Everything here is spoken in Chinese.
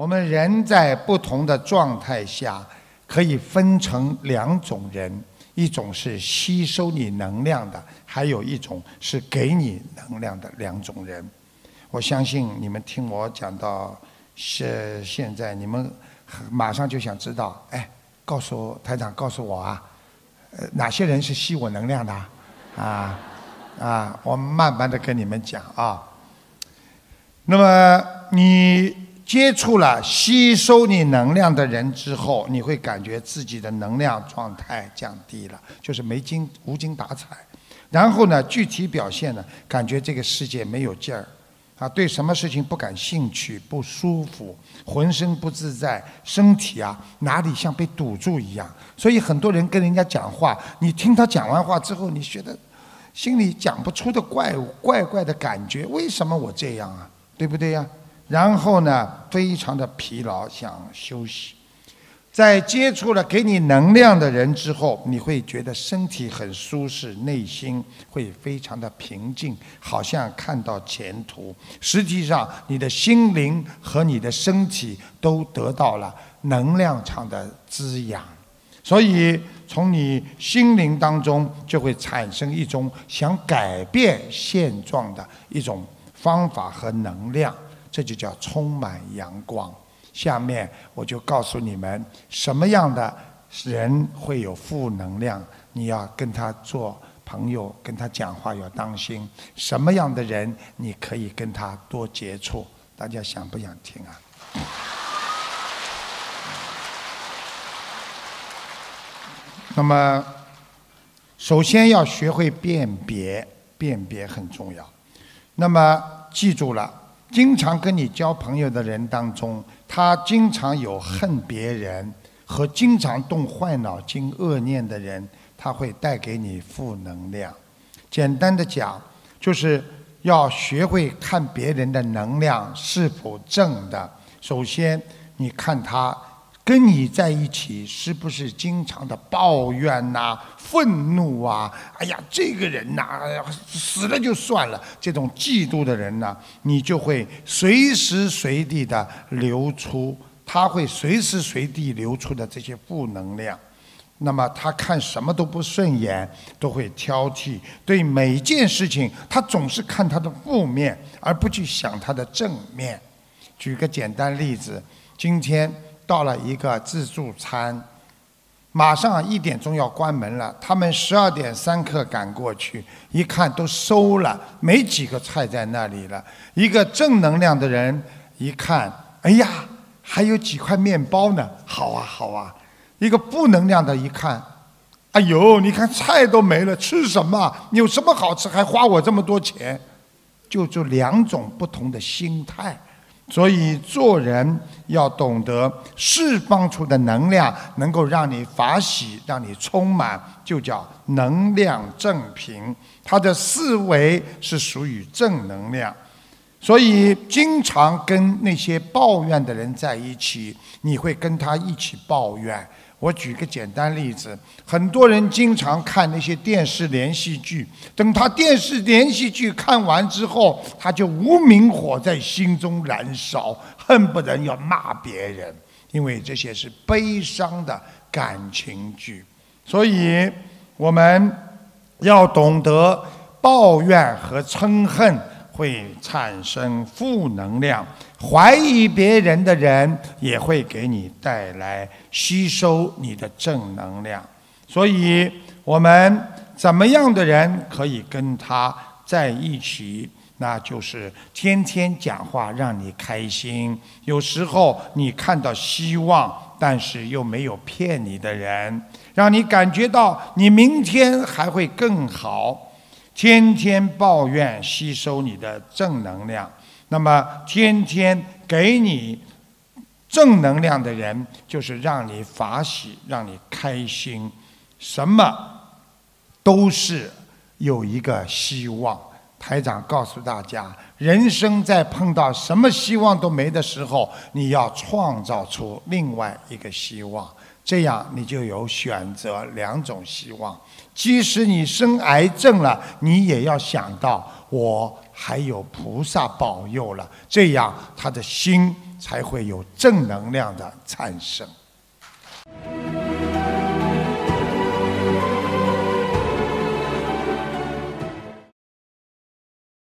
我们人在不同的状态下，可以分成两种人：一种是吸收你能量的，还有一种是给你能量的两种人。我相信你们听我讲到是现在，你们马上就想知道，哎，告诉台长，告诉我啊，哪些人是吸我能量的？啊啊，我慢慢的跟你们讲啊。那么你接触了吸收你能量的人之后，你会感觉自己的能量状态降低了，就是没精无精打采。然后呢，具体表现呢，感觉这个世界没有劲儿。啊，对什么事情不感兴趣，不舒服，浑身不自在，身体啊哪里像被堵住一样。所以很多人跟人家讲话，你听他讲完话之后，你觉得心里讲不出的怪怪怪的感觉。为什么我这样啊？对不对呀？然后呢，非常的疲劳，想休息。在接触了给你能量的人之后，你会觉得身体很舒适，内心会非常的平静，好像看到前途。实际上，你的心灵和你的身体都得到了能量场的滋养，所以从你心灵当中就会产生一种想改变现状的一种方法和能量，这就叫充满阳光。下面我就告诉你们，什么样的人会有负能量，你要跟他做朋友，跟他讲话要当心。什么样的人你可以跟他多接触？大家想不想听啊？那么，首先要学会辨别，辨别很重要。那么记住了，经常跟你交朋友的人当中。他经常有恨别人和经常动坏脑筋、恶念的人，他会带给你负能量。简单的讲，就是要学会看别人的能量是否正的。首先，你看他。跟你在一起是不是经常的抱怨呐、愤怒啊？哎呀，这个人呐，死了就算了。这种嫉妒的人呢，你就会随时随地的流出，他会随时随地流出的这些负能量。那么他看什么都不顺眼，都会挑剔，对每件事情他总是看他的负面，而不去想他的正面。举个简单例子，今天。到了一个自助餐，马上一点钟要关门了。他们十二点三刻赶过去，一看都收了，没几个菜在那里了。一个正能量的人一看，哎呀，还有几块面包呢，好啊好啊。一个负能量的一看，哎呦，你看菜都没了，吃什么？有什么好吃？还花我这么多钱？就这两种不同的心态。所以做人要懂得释放出的能量，能够让你法喜，让你充满，就叫能量正平。他的思维是属于正能量，所以经常跟那些抱怨的人在一起，你会跟他一起抱怨。我举个简单例子，很多人经常看那些电视连续剧，等他电视连续剧看完之后，他就无名火在心中燃烧，恨不得要骂别人，因为这些是悲伤的感情剧。所以我们要懂得抱怨和嗔恨。会产生负能量，怀疑别人的人也会给你带来吸收你的正能量。所以，我们怎么样的人可以跟他在一起？那就是天天讲话让你开心，有时候你看到希望，但是又没有骗你的人，让你感觉到你明天还会更好。天天抱怨吸收你的正能量，那么天天给你正能量的人，就是让你法喜，让你开心，什么都是有一个希望。台长告诉大家，人生在碰到什么希望都没的时候，你要创造出另外一个希望，这样你就有选择两种希望。即使你生癌症了，你也要想到我还有菩萨保佑了，这样他的心才会有正能量的产生。